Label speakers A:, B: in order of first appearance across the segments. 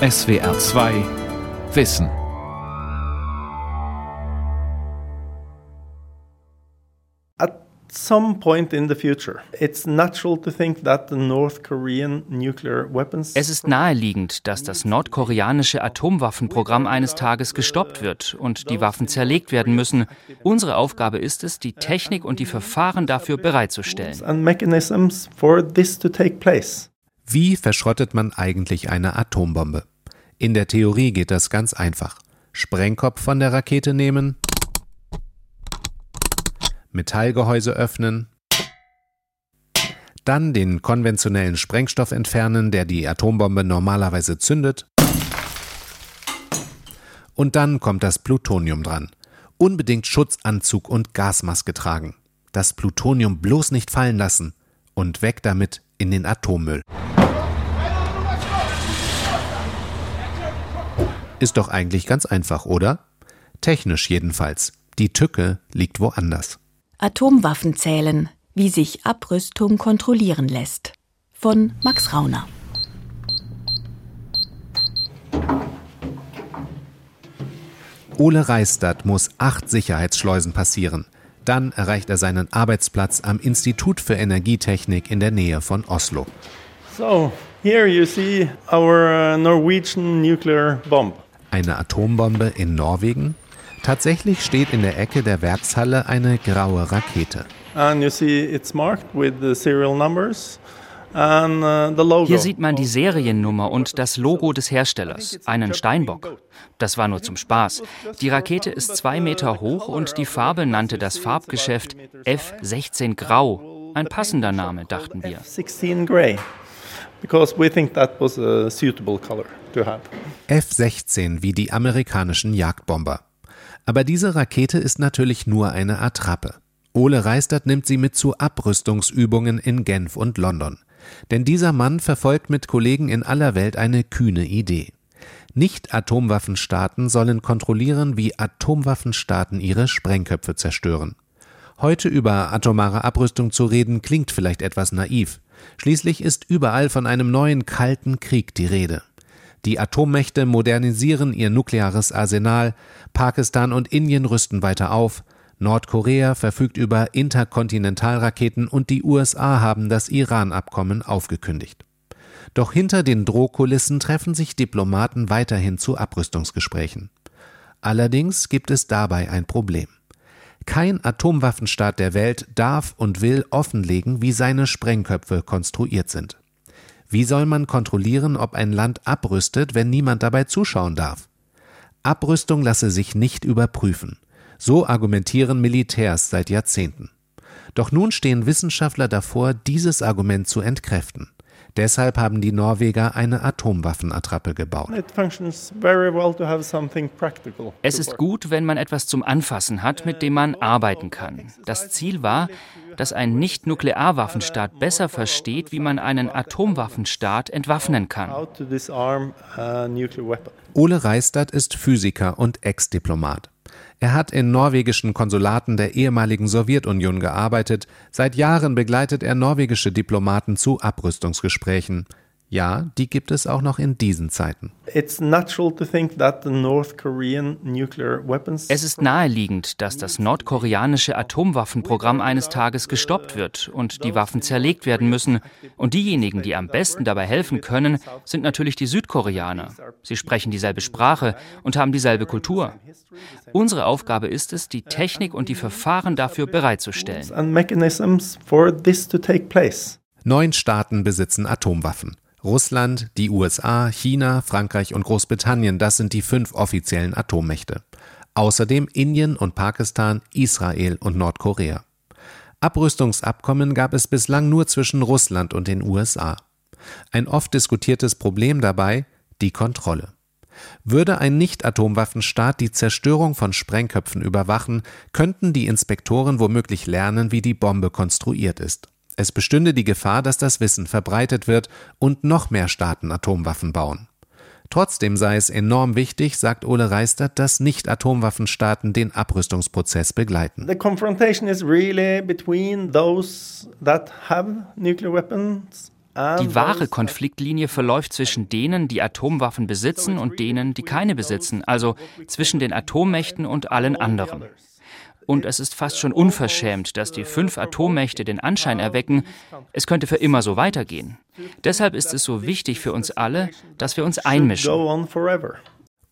A: SWR 2 Wissen
B: some point in the future, it's natural to think that the North Korean nuclear weapons
C: Es ist naheliegend, dass das nordkoreanische Atomwaffenprogramm eines Tages gestoppt wird und die Waffen zerlegt werden müssen. Unsere Aufgabe ist es, die Technik und die Verfahren dafür bereitzustellen.
B: and mechanisms for this to take place.
D: Wie verschrottet man eigentlich eine Atombombe? In der Theorie geht das ganz einfach. Sprengkopf von der Rakete nehmen, Metallgehäuse öffnen, dann den konventionellen Sprengstoff entfernen, der die Atombombe normalerweise zündet, und dann kommt das Plutonium dran. Unbedingt Schutzanzug und Gasmaske tragen. Das Plutonium bloß nicht fallen lassen und weg damit in den Atommüll. Ist doch eigentlich ganz einfach, oder? Technisch jedenfalls. Die Tücke liegt woanders.
E: Atomwaffen zählen, wie sich Abrüstung kontrollieren lässt. Von Max Rauner.
D: Ole Reistadt muss acht Sicherheitsschleusen passieren. Dann erreicht er seinen Arbeitsplatz am Institut für Energietechnik in der Nähe von Oslo.
B: So, here you see our uh, Norwegian nuclear bomb.
D: Eine Atombombe in Norwegen? Tatsächlich steht in der Ecke der Werkshalle eine graue Rakete.
B: And you see it's marked with the serial numbers uh.
C: Hier sieht man die Seriennummer und das Logo des Herstellers, einen Steinbock. Das war nur zum Spaß. Die Rakete ist zwei Meter hoch und die Farbe nannte das Farbgeschäft F16 Grau. Ein passender Name, dachten wir.
B: 16 gray. Because we think that was a suitable color to have.
D: F-16 wie die amerikanischen Jagdbomber. Aber diese Rakete ist natürlich nur eine Attrappe. Ole Reistert nimmt sie mit zu Abrüstungsübungen in Genf und London. Denn dieser Mann verfolgt mit Kollegen in aller Welt eine kühne Idee. Nicht-Atomwaffenstaaten sollen kontrollieren, wie Atomwaffenstaaten ihre Sprengköpfe zerstören. Heute über atomare Abrüstung zu reden, klingt vielleicht etwas naiv. Schließlich ist überall von einem neuen kalten Krieg die Rede. Die Atommächte modernisieren ihr nukleares Arsenal, Pakistan und Indien rüsten weiter auf, Nordkorea verfügt über Interkontinentalraketen und die USA haben das Iran-Abkommen aufgekündigt. Doch hinter den Drohkulissen treffen sich Diplomaten weiterhin zu Abrüstungsgesprächen. Allerdings gibt es dabei ein Problem. Kein Atomwaffenstaat der Welt darf und will offenlegen, wie seine Sprengköpfe konstruiert sind. Wie soll man kontrollieren, ob ein Land abrüstet, wenn niemand dabei zuschauen darf? Abrüstung lasse sich nicht überprüfen. So argumentieren Militärs seit Jahrzehnten. Doch nun stehen Wissenschaftler davor, dieses Argument zu entkräften. Deshalb haben die Norweger eine Atomwaffenattrappe gebaut.
C: Es ist gut, wenn man etwas zum Anfassen hat, mit dem man arbeiten kann. Das Ziel war, dass ein Nicht-Nuklearwaffenstaat besser versteht, wie man einen Atomwaffenstaat entwaffnen kann.
D: Ole Reistadt ist Physiker und Ex-Diplomat. Er hat in norwegischen Konsulaten der ehemaligen Sowjetunion gearbeitet. Seit Jahren begleitet er norwegische Diplomaten zu Abrüstungsgesprächen. Ja, die gibt es auch noch in diesen Zeiten.
C: Es ist naheliegend, dass das nordkoreanische Atomwaffenprogramm eines Tages gestoppt wird und die Waffen zerlegt werden müssen. Und diejenigen, die am besten dabei helfen können, sind natürlich die Südkoreaner. Sie sprechen dieselbe Sprache und haben dieselbe Kultur. Unsere Aufgabe ist es, die Technik und die Verfahren dafür bereitzustellen.
D: Neun Staaten besitzen Atomwaffen. Russland, die USA, China, Frankreich und Großbritannien, das sind die fünf offiziellen Atommächte. Außerdem Indien und Pakistan, Israel und Nordkorea. Abrüstungsabkommen gab es bislang nur zwischen Russland und den USA. Ein oft diskutiertes Problem dabei die Kontrolle. Würde ein Nicht-Atomwaffenstaat die Zerstörung von Sprengköpfen überwachen, könnten die Inspektoren womöglich lernen, wie die Bombe konstruiert ist. Es bestünde die Gefahr, dass das Wissen verbreitet wird und noch mehr Staaten Atomwaffen bauen. Trotzdem sei es enorm wichtig, sagt Ole Reistert, dass Nicht-Atomwaffenstaaten den Abrüstungsprozess begleiten.
B: The confrontation is really between those that have nuclear weapons
C: Die wahre Konfliktlinie verläuft zwischen denen, die Atomwaffen besitzen und denen, die keine besitzen, also zwischen den Atommächten und allen anderen. Und es ist fast schon unverschämt, dass die fünf Atommächte den Anschein erwecken, es könnte für immer so weitergehen. Deshalb ist es so wichtig für uns alle, dass wir uns einmischen.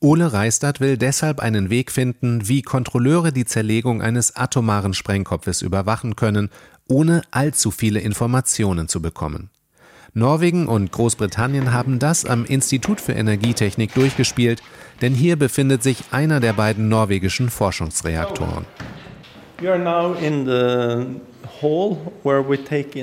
D: Ole Reistadt will deshalb einen Weg finden, wie Kontrolleure die Zerlegung eines atomaren Sprengkopfes überwachen können, ohne allzu viele Informationen zu bekommen. Norwegen und Großbritannien haben das am Institut für Energietechnik durchgespielt, denn hier befindet sich einer der beiden norwegischen Forschungsreaktoren.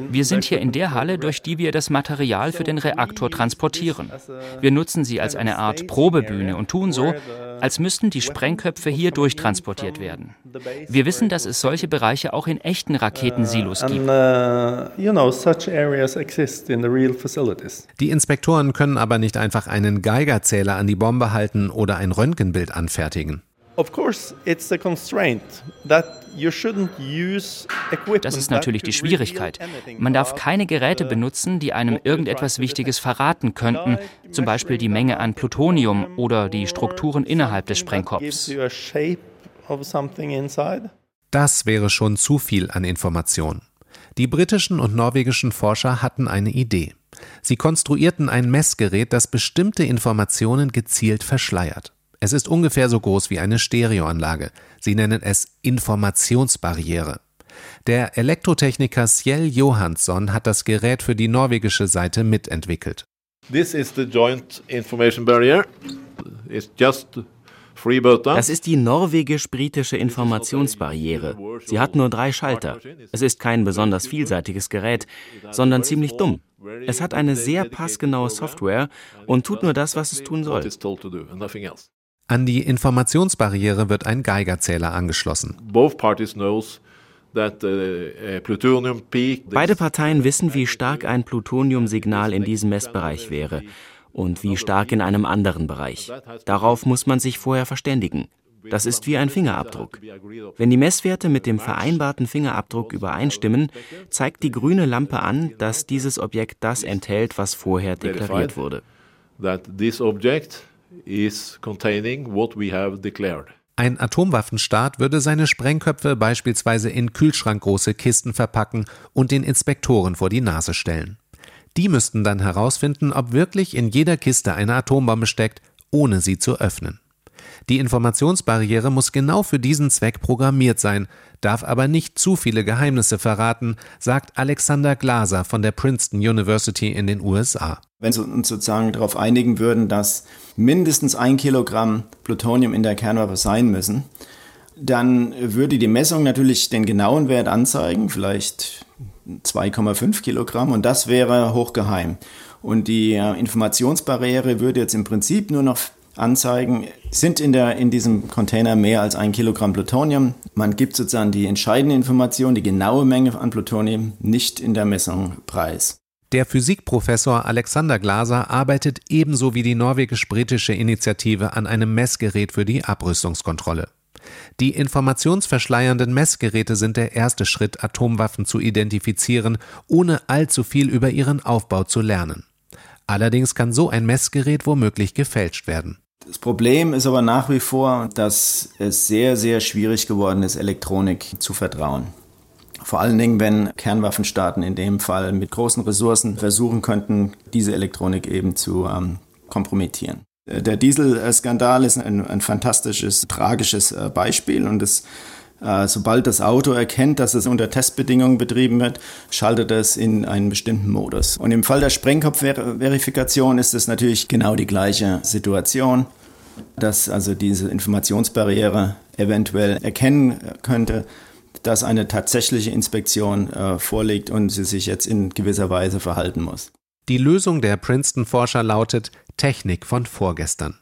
C: Wir sind hier in der Halle, durch die wir das Material für den Reaktor transportieren. Wir nutzen sie als eine Art Probebühne und tun so, als müssten die Sprengköpfe hier durchtransportiert werden. Wir wissen, dass es solche Bereiche auch in echten Raketensilos uh, gibt.
D: Die Inspektoren können aber nicht einfach einen Geigerzähler an die Bombe halten oder ein Röntgenbild anfertigen.
B: Of course, it's a constraint that
C: das ist natürlich die Schwierigkeit. Man darf keine Geräte benutzen, die einem irgendetwas Wichtiges verraten könnten, zum Beispiel die Menge an Plutonium oder die Strukturen innerhalb des Sprengkopfs.
D: Das wäre schon zu viel an Information. Die britischen und norwegischen Forscher hatten eine Idee. Sie konstruierten ein Messgerät, das bestimmte Informationen gezielt verschleiert. Es ist ungefähr so groß wie eine Stereoanlage. Sie nennen es Informationsbarriere. Der Elektrotechniker Sjell Johansson hat das Gerät für die norwegische Seite mitentwickelt.
F: This is the joint information barrier. It's just
G: das ist die norwegisch-britische Informationsbarriere. Sie hat nur drei Schalter. Es ist kein besonders vielseitiges Gerät, sondern ziemlich dumm. Es hat eine sehr passgenaue Software und tut nur das, was es tun soll.
D: An die Informationsbarriere wird ein Geigerzähler angeschlossen.
G: Uh, Beide Parteien wissen, wie stark ein Plutoniumsignal in diesem Messbereich wäre und wie stark in einem anderen Bereich. Darauf muss man sich vorher verständigen. Das ist wie ein Fingerabdruck. Wenn die Messwerte mit dem vereinbarten Fingerabdruck übereinstimmen, zeigt die grüne Lampe an, dass dieses Objekt das enthält, was vorher deklariert wurde
F: is containing what we have declared.
D: Ein Atomwaffenstaat würde seine Sprengköpfe beispielsweise in kühlschrankgroße Kisten verpacken und den Inspektoren vor die Nase stellen. Die müssten dann herausfinden, ob wirklich in jeder Kiste eine Atombombe steckt, ohne sie zu öffnen. Die Informationsbarriere muss genau für diesen Zweck programmiert sein, darf aber nicht zu viele Geheimnisse verraten, sagt Alexander Glaser von der Princeton University in den USA.
H: Wenn wir uns sozusagen darauf einigen würden, dass mindestens ein Kilogramm Plutonium in der Kernwaffe sein müssen, dann würde die Messung natürlich den genauen Wert anzeigen, vielleicht 2,5 Kilogramm, und das wäre hochgeheim. Und die äh, Informationsbarriere würde jetzt im Prinzip nur noch anzeigen, sind in, der, in diesem Container mehr als ein Kilogramm Plutonium. Man gibt sozusagen die entscheidende Information, die genaue Menge an Plutonium, nicht in der Messung preis.
D: Der Physikprofessor Alexander Glaser arbeitet ebenso wie die norwegisch-britische Initiative an einem Messgerät für die Abrüstungskontrolle. Die informationsverschleiernden Messgeräte sind der erste Schritt, Atomwaffen zu identifizieren, ohne allzu viel über ihren Aufbau zu lernen. Allerdings kann so ein Messgerät womöglich gefälscht werden.
H: Das Problem ist aber nach wie vor, dass es sehr, sehr schwierig geworden ist, Elektronik zu vertrauen. Vor allen Dingen, wenn Kernwaffenstaaten in dem Fall mit großen Ressourcen versuchen könnten, diese Elektronik eben zu ähm, kompromittieren. Der Dieselskandal ist ein, ein fantastisches, tragisches äh, Beispiel und es Sobald das Auto erkennt, dass es unter Testbedingungen betrieben wird, schaltet es in einen bestimmten Modus. Und im Fall der Sprengkopfverifikation ist es natürlich genau die gleiche Situation, dass also diese Informationsbarriere eventuell erkennen könnte, dass eine tatsächliche Inspektion äh, vorliegt und sie sich jetzt in gewisser Weise verhalten muss.
D: Die Lösung der Princeton-Forscher lautet Technik von vorgestern.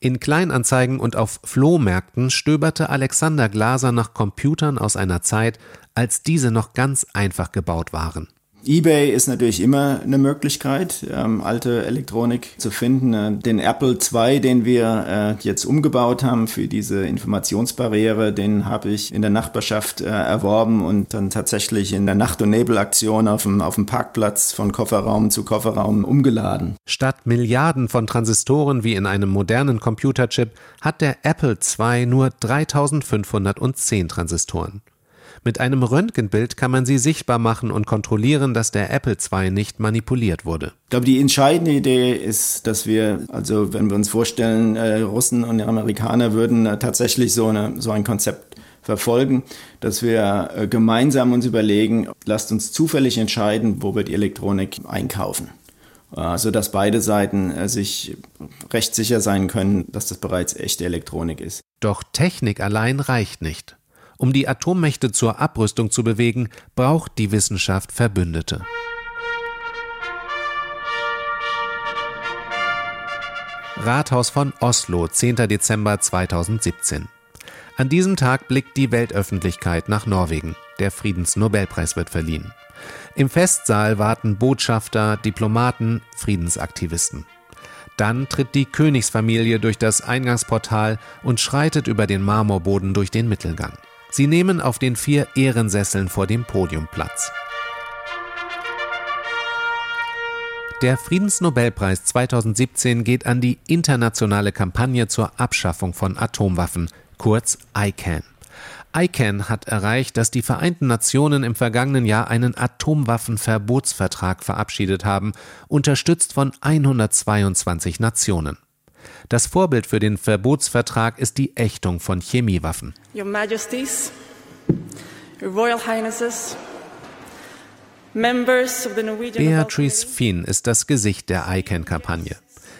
D: In Kleinanzeigen und auf Flohmärkten stöberte Alexander Glaser nach Computern aus einer Zeit, als diese noch ganz einfach gebaut waren.
H: eBay ist natürlich immer eine Möglichkeit, ähm, alte Elektronik zu finden. Äh, den Apple II, den wir äh, jetzt umgebaut haben für diese Informationsbarriere, den habe ich in der Nachbarschaft äh, erworben und dann tatsächlich in der Nacht- und Nebelaktion auf dem, auf dem Parkplatz von Kofferraum zu Kofferraum umgeladen.
D: Statt Milliarden von Transistoren wie in einem modernen Computerchip hat der Apple II nur 3510 Transistoren. Mit einem Röntgenbild kann man sie sichtbar machen und kontrollieren, dass der Apple II nicht manipuliert wurde.
H: Ich glaube, die entscheidende Idee ist, dass wir, also wenn wir uns vorstellen, äh, Russen und Amerikaner würden äh, tatsächlich so, eine, so ein Konzept verfolgen, dass wir äh, gemeinsam uns überlegen, lasst uns zufällig entscheiden, wo wir die Elektronik einkaufen. Äh, sodass beide Seiten sich recht sicher sein können, dass das bereits echte Elektronik ist.
D: Doch Technik allein reicht nicht. Um die Atommächte zur Abrüstung zu bewegen, braucht die Wissenschaft Verbündete. Rathaus von Oslo, 10. Dezember 2017. An diesem Tag blickt die Weltöffentlichkeit nach Norwegen. Der Friedensnobelpreis wird verliehen. Im Festsaal warten Botschafter, Diplomaten, Friedensaktivisten. Dann tritt die Königsfamilie durch das Eingangsportal und schreitet über den Marmorboden durch den Mittelgang. Sie nehmen auf den vier Ehrensesseln vor dem Podium Platz. Der Friedensnobelpreis 2017 geht an die internationale Kampagne zur Abschaffung von Atomwaffen, kurz ICAN. ICAN hat erreicht, dass die Vereinten Nationen im vergangenen Jahr einen Atomwaffenverbotsvertrag verabschiedet haben, unterstützt von 122 Nationen. Das Vorbild für den Verbotsvertrag ist die Ächtung von Chemiewaffen. Your Majesties, Your Royal Highnesses, Beatrice Fien ist das Gesicht der ICANN-Kampagne.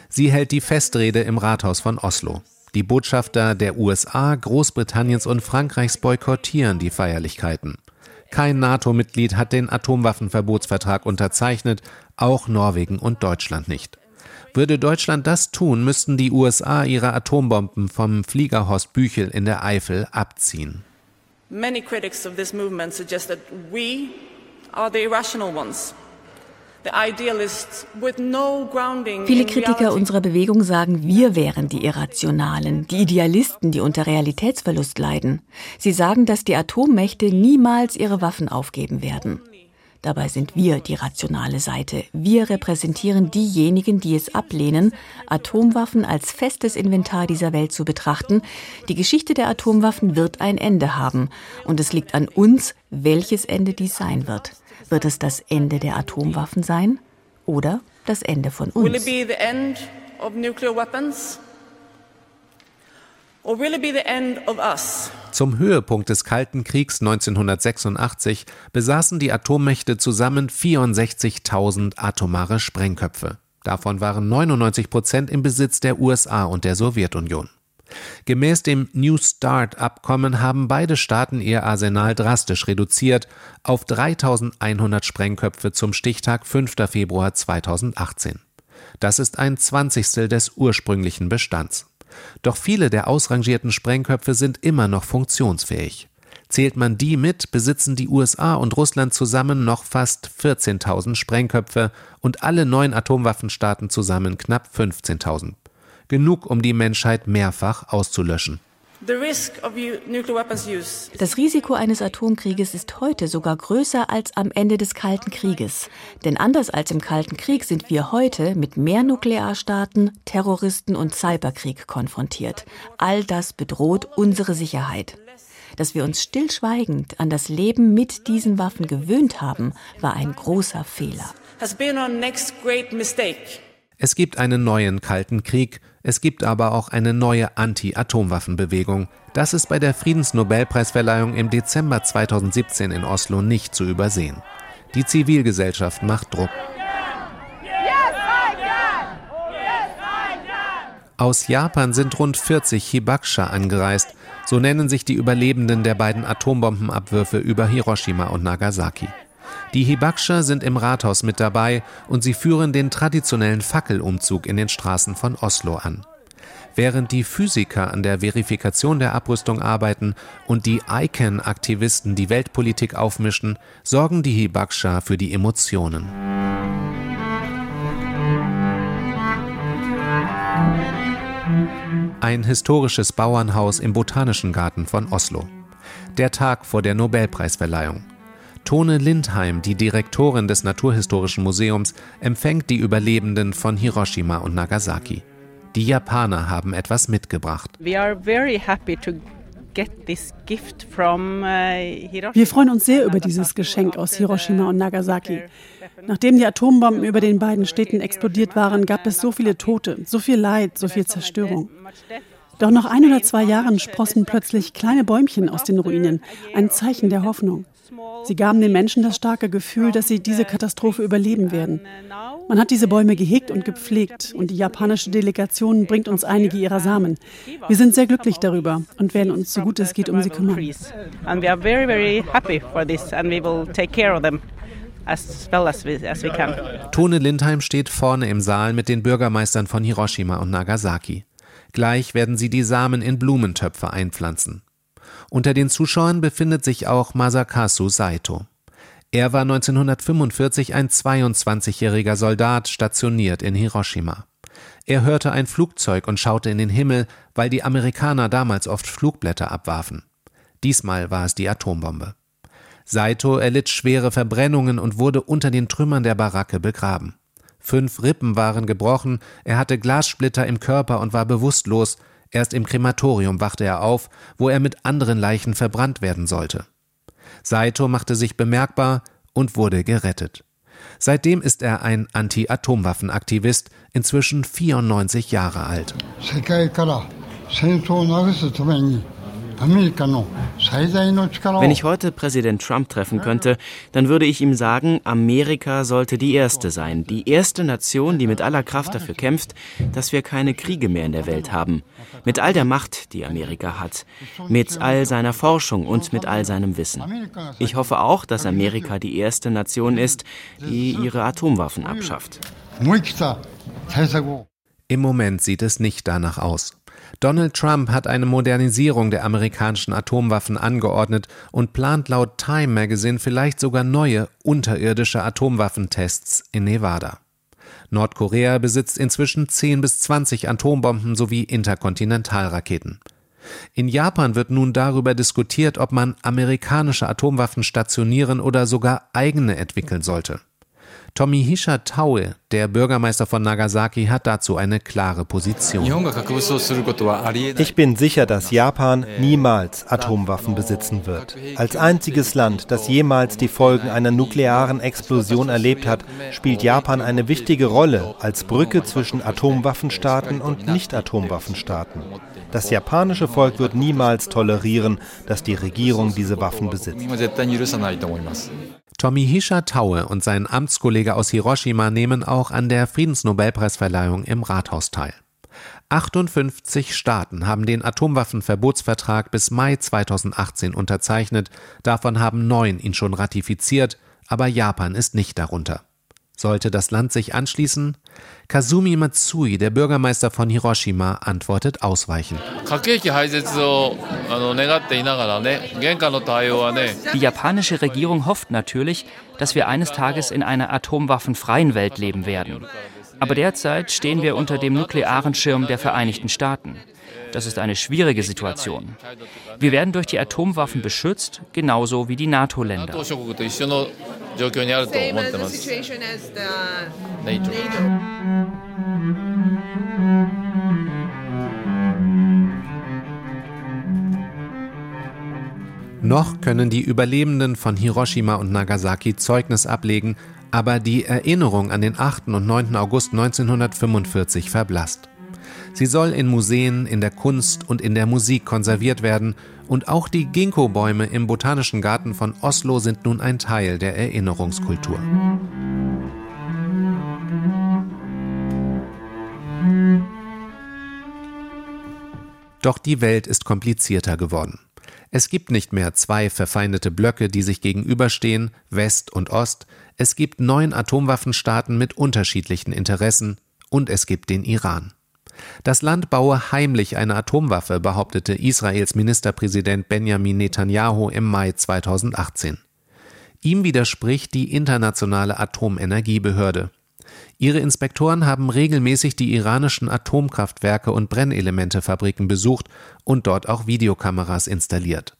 D: Sie hält die Festrede im Rathaus von Oslo. Die Botschafter der USA, Großbritanniens und Frankreichs boykottieren die Feierlichkeiten. Kein NATO-Mitglied hat den Atomwaffenverbotsvertrag unterzeichnet, auch Norwegen und Deutschland nicht. Würde Deutschland das tun, müssten die USA ihre Atombomben vom Flieger Horst Büchel in der Eifel abziehen. Many critics of this movement suggest that we are the irrational ones. Viele Kritiker unserer Bewegung sagen, wir wären die Irrationalen, die Idealisten, die unter Realitätsverlust leiden. Sie sagen, dass die Atommächte niemals ihre Waffen aufgeben werden. Dabei sind wir die rationale Seite. Wir repräsentieren diejenigen, die es ablehnen, Atomwaffen als festes Inventar dieser Welt zu betrachten. Die Geschichte der Atomwaffen wird ein Ende haben. Und es liegt an uns, welches Ende dies sein wird. Wird es das Ende der Atomwaffen sein oder das Ende von uns? Will it be the end of nuclear weapons? Or will it be the end of us? Zum Höhepunkt des Kalten Kriegs 1986 besaßen die Atommächte zusammen 64.000 atomare Sprengköpfe. Davon waren 99 Prozent im Besitz der USA und der Sowjetunion. Gemäß dem New START-Abkommen haben beide Staaten ihr Arsenal drastisch reduziert auf 3100 Sprengköpfe zum Stichtag 5. Februar 2018. Das ist ein Zwanzigstel des ursprünglichen Bestands. Doch viele der ausrangierten Sprengköpfe sind immer noch funktionsfähig. Zählt man die mit, besitzen die USA und Russland zusammen noch fast 14.000 Sprengköpfe und alle neun Atomwaffenstaaten zusammen knapp 15.000. Genug, um die Menschheit mehrfach auszulöschen. Das Risiko eines Atomkrieges ist heute sogar größer als am Ende des Kalten Krieges. Denn anders als im Kalten Krieg sind wir heute mit mehr Nuklearstaaten, Terroristen und Cyberkrieg konfrontiert. All das bedroht unsere Sicherheit. Dass wir uns stillschweigend an das Leben mit diesen Waffen gewöhnt haben, war ein großer Fehler. Es gibt einen neuen Kalten Krieg, es gibt aber auch eine neue Anti-Atomwaffenbewegung. Das ist bei der Friedensnobelpreisverleihung im Dezember 2017 in Oslo nicht zu übersehen. Die Zivilgesellschaft macht Druck. Aus Japan sind rund 40 Hibakusha angereist. So nennen sich die Überlebenden der beiden Atombombenabwürfe über Hiroshima und Nagasaki. Die Hibakusha sind im Rathaus mit dabei und sie führen den traditionellen Fackelumzug in den Straßen von Oslo an. Während die Physiker an der Verifikation der Abrüstung arbeiten und die ICANN-Aktivisten die Weltpolitik aufmischen, sorgen die Hibakusha für die Emotionen. Ein historisches Bauernhaus im Botanischen Garten von Oslo. Der Tag vor der Nobelpreisverleihung. Tone Lindheim, die Direktorin des Naturhistorischen Museums, empfängt die Überlebenden von Hiroshima und Nagasaki. Die Japaner haben etwas mitgebracht.
I: Wir freuen uns sehr über dieses Geschenk aus Hiroshima und Nagasaki. Nachdem die Atombomben über den beiden Städten explodiert waren, gab es so viele Tote, so viel Leid, so viel Zerstörung. Doch nach ein oder zwei Jahren sprossen plötzlich kleine Bäumchen aus den Ruinen, ein Zeichen der Hoffnung. Sie gaben den Menschen das starke Gefühl, dass sie diese Katastrophe überleben werden. Man hat diese Bäume gehegt und gepflegt und die japanische Delegation bringt uns einige ihrer Samen. Wir sind sehr glücklich darüber und werden uns so gut es geht um sie kümmern.
D: Tone Lindheim steht vorne im Saal mit den Bürgermeistern von Hiroshima und Nagasaki. Gleich werden sie die Samen in Blumentöpfe einpflanzen. Unter den Zuschauern befindet sich auch Masakazu Saito. Er war 1945 ein 22-jähriger Soldat stationiert in Hiroshima. Er hörte ein Flugzeug und schaute in den Himmel, weil die Amerikaner damals oft Flugblätter abwarfen. Diesmal war es die Atombombe. Saito erlitt schwere Verbrennungen und wurde unter den Trümmern der Baracke begraben. Fünf Rippen waren gebrochen, er hatte Glassplitter im Körper und war bewusstlos, Erst im Krematorium wachte er auf, wo er mit anderen Leichen verbrannt werden sollte. Saito machte sich bemerkbar und wurde gerettet. Seitdem ist er ein Anti-Atomwaffen-Aktivist, inzwischen 94 Jahre alt.
G: Wenn ich heute Präsident Trump treffen könnte, dann würde ich ihm sagen, Amerika sollte die erste sein, die erste Nation, die mit aller Kraft dafür kämpft, dass wir keine Kriege mehr in der Welt haben. Mit all der Macht, die Amerika hat, mit all seiner Forschung und mit all seinem Wissen. Ich hoffe auch, dass Amerika die erste Nation ist, die ihre Atomwaffen abschafft.
D: Im Moment sieht es nicht danach aus. Donald Trump hat eine Modernisierung der amerikanischen Atomwaffen angeordnet und plant laut Time Magazine vielleicht sogar neue unterirdische Atomwaffentests in Nevada. Nordkorea besitzt inzwischen 10 bis 20 Atombomben sowie Interkontinentalraketen. In Japan wird nun darüber diskutiert, ob man amerikanische Atomwaffen stationieren oder sogar eigene entwickeln sollte. Tomihisha Taue, der Bürgermeister von Nagasaki, hat dazu eine klare Position.
B: Ich bin sicher, dass Japan niemals Atomwaffen besitzen wird. Als einziges Land, das jemals die Folgen einer nuklearen Explosion erlebt hat, spielt Japan eine wichtige Rolle als Brücke zwischen Atomwaffenstaaten und Nicht-Atomwaffenstaaten. Das japanische Volk wird niemals tolerieren, dass die Regierung diese Waffen besitzt.
D: Tomihisha Taue und sein Amtskollege aus Hiroshima nehmen auch an der Friedensnobelpreisverleihung im Rathaus teil. 58 Staaten haben den Atomwaffenverbotsvertrag bis Mai 2018 unterzeichnet, davon haben neun ihn schon ratifiziert, aber Japan ist nicht darunter. Sollte das Land sich anschließen? Kazumi Matsui, der Bürgermeister von Hiroshima, antwortet ausweichend.
C: Die japanische Regierung hofft natürlich, dass wir eines Tages in einer atomwaffenfreien Welt leben werden. Aber derzeit stehen wir unter dem nuklearen Schirm der Vereinigten Staaten. Das ist eine schwierige Situation. Wir werden durch die Atomwaffen beschützt, genauso wie die NATO-Länder.
D: Noch können die Überlebenden von Hiroshima und Nagasaki Zeugnis ablegen, aber die Erinnerung an den 8. und 9. August 1945 verblasst. Sie soll in Museen, in der Kunst und in der Musik konserviert werden und auch die Ginkgo-Bäume im Botanischen Garten von Oslo sind nun ein Teil der Erinnerungskultur. Doch die Welt ist komplizierter geworden. Es gibt nicht mehr zwei verfeindete Blöcke, die sich gegenüberstehen, West und Ost, es gibt neun Atomwaffenstaaten mit unterschiedlichen Interessen und es gibt den Iran. Das Land baue heimlich eine Atomwaffe, behauptete Israels Ministerpräsident Benjamin Netanyahu im Mai 2018. Ihm widerspricht die Internationale Atomenergiebehörde. Ihre Inspektoren haben regelmäßig die iranischen Atomkraftwerke und Brennelementefabriken besucht und dort auch Videokameras installiert.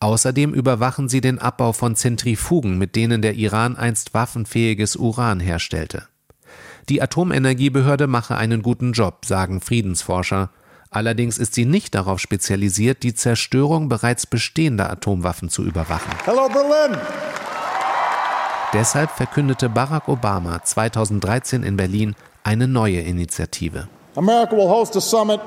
D: Außerdem überwachen sie den Abbau von Zentrifugen, mit denen der Iran einst waffenfähiges Uran herstellte. Die Atomenergiebehörde mache einen guten Job, sagen Friedensforscher. Allerdings ist sie nicht darauf spezialisiert, die Zerstörung bereits bestehender Atomwaffen zu überwachen. Hello Berlin. Deshalb verkündete Barack Obama 2013 in Berlin eine neue Initiative. America will host a summit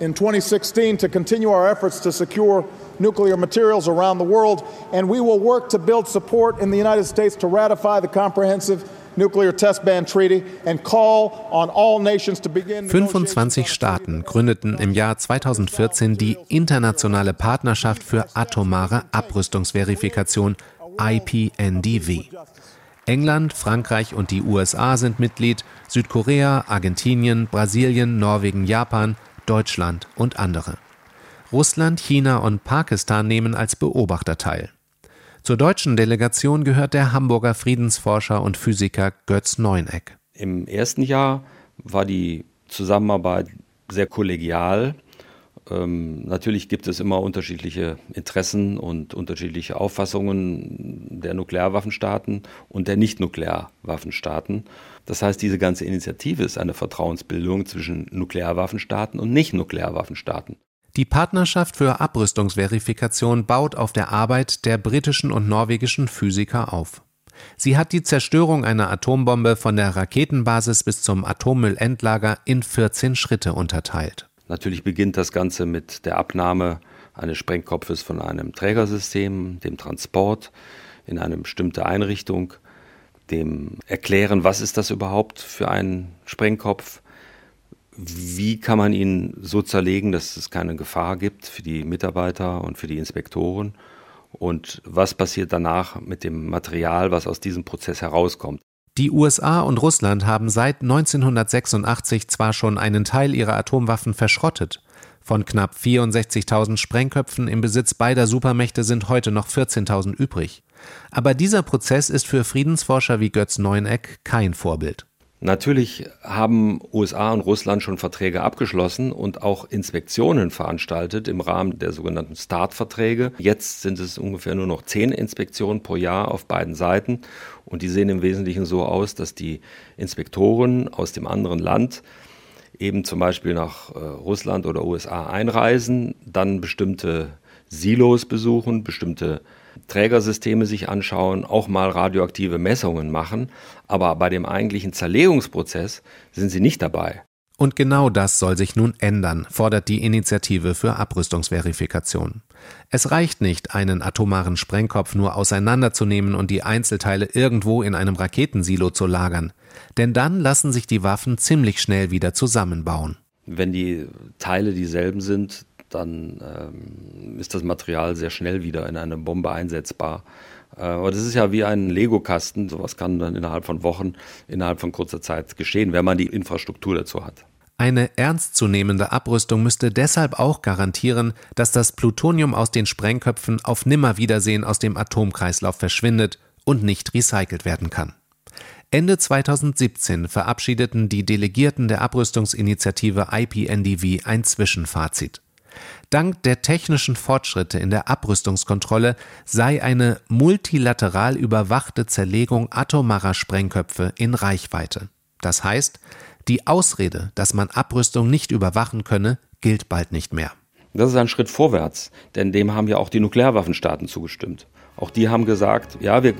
D: in 2016 to continue our efforts to secure nuclear materials around the world and we will work to build support in the United States to ratify the comprehensive 25 Staaten gründeten im Jahr 2014 die Internationale Partnerschaft für atomare Abrüstungsverifikation IPNDV. England, Frankreich und die USA sind Mitglied, Südkorea, Argentinien, Brasilien, Norwegen, Japan, Deutschland und andere. Russland, China und Pakistan nehmen als Beobachter teil. Zur deutschen Delegation gehört der Hamburger Friedensforscher und Physiker Götz Neuneck.
J: Im ersten Jahr war die Zusammenarbeit sehr kollegial. Ähm, natürlich gibt es immer unterschiedliche Interessen und unterschiedliche Auffassungen der Nuklearwaffenstaaten und der Nicht-Nuklearwaffenstaaten. Das heißt, diese ganze Initiative ist eine Vertrauensbildung zwischen Nuklearwaffenstaaten und Nicht-Nuklearwaffenstaaten.
D: Die Partnerschaft für Abrüstungsverifikation baut auf der Arbeit der britischen und norwegischen Physiker auf. Sie hat die Zerstörung einer Atombombe von der Raketenbasis bis zum Atommüllendlager in 14 Schritte unterteilt.
J: Natürlich beginnt das Ganze mit der Abnahme eines Sprengkopfes von einem Trägersystem, dem Transport in eine bestimmte Einrichtung, dem Erklären, was ist das überhaupt für ein Sprengkopf, wie kann man ihn so zerlegen, dass es keine Gefahr gibt für die Mitarbeiter und für die Inspektoren und was passiert danach mit dem Material, was aus diesem Prozess herauskommt.
D: Die USA und Russland haben seit 1986 zwar schon einen Teil ihrer Atomwaffen verschrottet. Von knapp 64.000 Sprengköpfen im Besitz beider Supermächte sind heute noch 14.000 übrig. Aber dieser Prozess ist für Friedensforscher wie Götz Neuneck kein Vorbild.
J: Natürlich haben USA und Russland schon Verträge abgeschlossen und auch Inspektionen veranstaltet im Rahmen der sogenannten START-Verträge. Jetzt sind es ungefähr nur noch zehn Inspektionen pro Jahr auf beiden Seiten und die sehen im Wesentlichen so aus, dass die Inspektoren aus dem anderen Land eben zum Beispiel nach äh, Russland oder USA einreisen, dann bestimmte Silos besuchen, bestimmte Trägersysteme sich anschauen, auch mal radioaktive Messungen machen, aber bei dem eigentlichen Zerlegungsprozess sind sie nicht dabei.
D: Und genau das soll sich nun ändern, fordert die Initiative für Abrüstungsverifikation. Es reicht nicht, einen atomaren Sprengkopf nur auseinanderzunehmen und die Einzelteile irgendwo in einem Raketensilo zu lagern, denn dann lassen sich die Waffen ziemlich schnell wieder zusammenbauen.
J: Wenn die Teile dieselben sind, dann ähm, ist das Material sehr schnell wieder in eine Bombe einsetzbar. Äh, aber das ist ja wie ein Lego-Kasten. Sowas kann dann innerhalb von Wochen, innerhalb von kurzer Zeit geschehen, wenn man die Infrastruktur dazu hat.
D: Eine ernstzunehmende Abrüstung müsste deshalb auch garantieren, dass das Plutonium aus den Sprengköpfen auf Nimmerwiedersehen aus dem Atomkreislauf verschwindet und nicht recycelt werden kann. Ende 2017 verabschiedeten die Delegierten der Abrüstungsinitiative IPNDV ein Zwischenfazit. Dank der technischen Fortschritte in der Abrüstungskontrolle sei eine multilateral überwachte Zerlegung atomarer Sprengköpfe in Reichweite. Das heißt, die Ausrede, dass man Abrüstung nicht überwachen könne, gilt bald nicht mehr.
J: Das ist ein Schritt vorwärts, denn dem haben ja auch die Nuklearwaffenstaaten zugestimmt. Auch die haben gesagt, ja, wir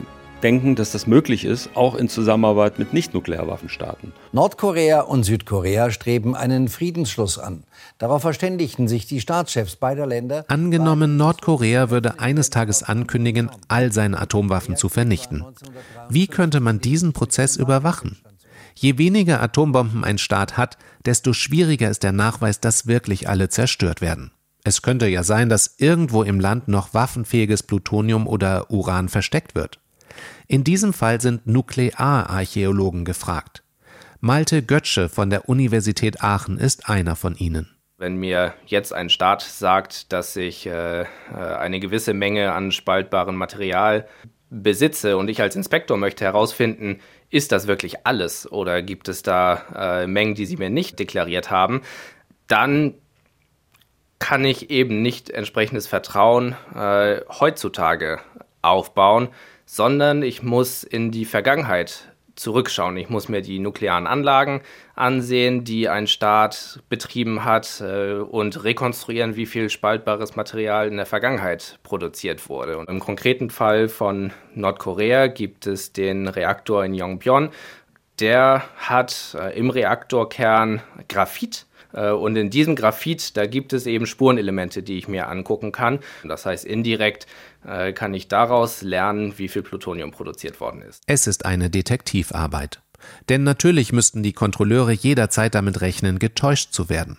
J: denken, dass das möglich ist, auch in Zusammenarbeit mit Nicht-Nuklearwaffenstaaten.
K: Nordkorea und Südkorea streben einen Friedensschluss an. Darauf verständigten sich die Staatschefs beider Länder.
D: Angenommen, Nordkorea würde eines Tages ankündigen, all seine Atomwaffen zu vernichten. Wie könnte man diesen Prozess überwachen? Je weniger Atombomben ein Staat hat, desto schwieriger ist der Nachweis, dass wirklich alle zerstört werden. Es könnte ja sein, dass irgendwo im Land noch waffenfähiges Plutonium oder Uran versteckt wird. In diesem Fall sind Nukleararchäologen gefragt. Malte Götzsche von der Universität Aachen ist einer von ihnen.
L: Wenn mir jetzt ein Staat sagt, dass ich äh, äh eine gewisse Menge an spaltbarem Material besitze und ich als Inspektor möchte herausfinden, ist das wirklich alles oder gibt es da äh, Mengen, die sie mir nicht deklariert haben, dann kann ich eben nicht entsprechendes Vertrauen äh, heutzutage aufbauen, sondern ich muss in die Vergangenheit zurückschauen. Ich muss mir die nuklearen Anlagen ansehen, die ein Staat betrieben hat äh, und rekonstruieren, wie viel spaltbares Material in der Vergangenheit produziert wurde. Und im konkreten Fall von Nordkorea gibt es den Reaktor in Yongbyon. Der hat äh, im Reaktorkern Graphit und in diesem Graphit, da gibt es eben Spurenelemente, die ich mir angucken kann. Das heißt, indirekt äh, kann ich daraus lernen, wie viel Plutonium produziert worden ist.
D: Es ist eine Detektivarbeit. Denn natürlich müssten die Kontrolleure jederzeit damit rechnen, getäuscht zu werden.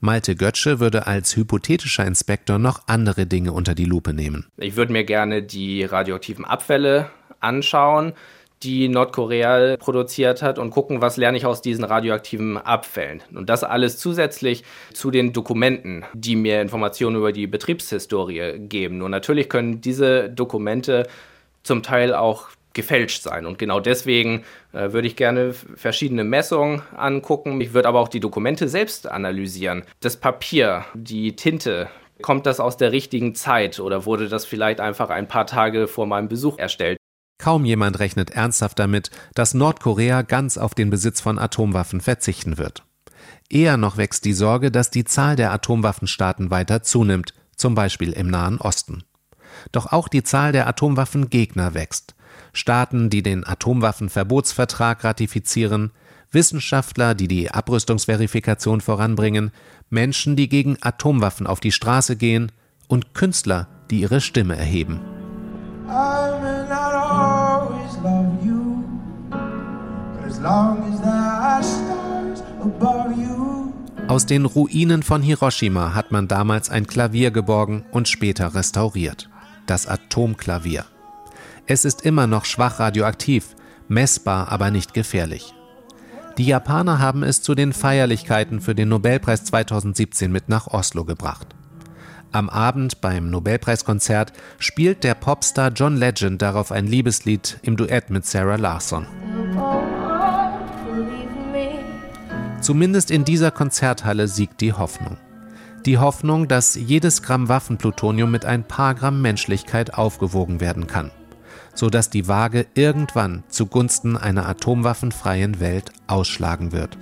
D: Malte Götzsche würde als hypothetischer Inspektor noch andere Dinge unter die Lupe nehmen.
L: Ich würde mir gerne die radioaktiven Abfälle anschauen die Nordkorea produziert hat und gucken, was lerne ich aus diesen radioaktiven Abfällen. Und das alles zusätzlich zu den Dokumenten, die mir Informationen über die Betriebshistorie geben. Und natürlich können diese Dokumente zum Teil auch gefälscht sein. Und genau deswegen äh, würde ich gerne verschiedene Messungen angucken. Ich würde aber auch die Dokumente selbst analysieren. Das Papier, die Tinte, kommt das aus der richtigen Zeit oder wurde das vielleicht einfach ein paar Tage vor meinem Besuch erstellt?
D: Kaum jemand rechnet ernsthaft damit, dass Nordkorea ganz auf den Besitz von Atomwaffen verzichten wird. Eher noch wächst die Sorge, dass die Zahl der Atomwaffenstaaten weiter zunimmt, zum Beispiel im Nahen Osten. Doch auch die Zahl der Atomwaffengegner wächst. Staaten, die den Atomwaffenverbotsvertrag ratifizieren, Wissenschaftler, die die Abrüstungsverifikation voranbringen, Menschen, die gegen Atomwaffen auf die Straße gehen und Künstler, die ihre Stimme erheben. Aus den Ruinen von Hiroshima hat man damals ein Klavier geborgen und später restauriert. Das Atomklavier. Es ist immer noch schwach radioaktiv, messbar, aber nicht gefährlich. Die Japaner haben es zu den Feierlichkeiten für den Nobelpreis 2017 mit nach Oslo gebracht. Am Abend beim Nobelpreiskonzert spielt der Popstar John Legend darauf ein Liebeslied im Duett mit Sarah Larson. Zumindest in dieser Konzerthalle siegt die Hoffnung. Die Hoffnung, dass jedes Gramm Waffenplutonium mit ein paar Gramm Menschlichkeit aufgewogen werden kann, sodass die Waage irgendwann zugunsten einer atomwaffenfreien Welt ausschlagen wird.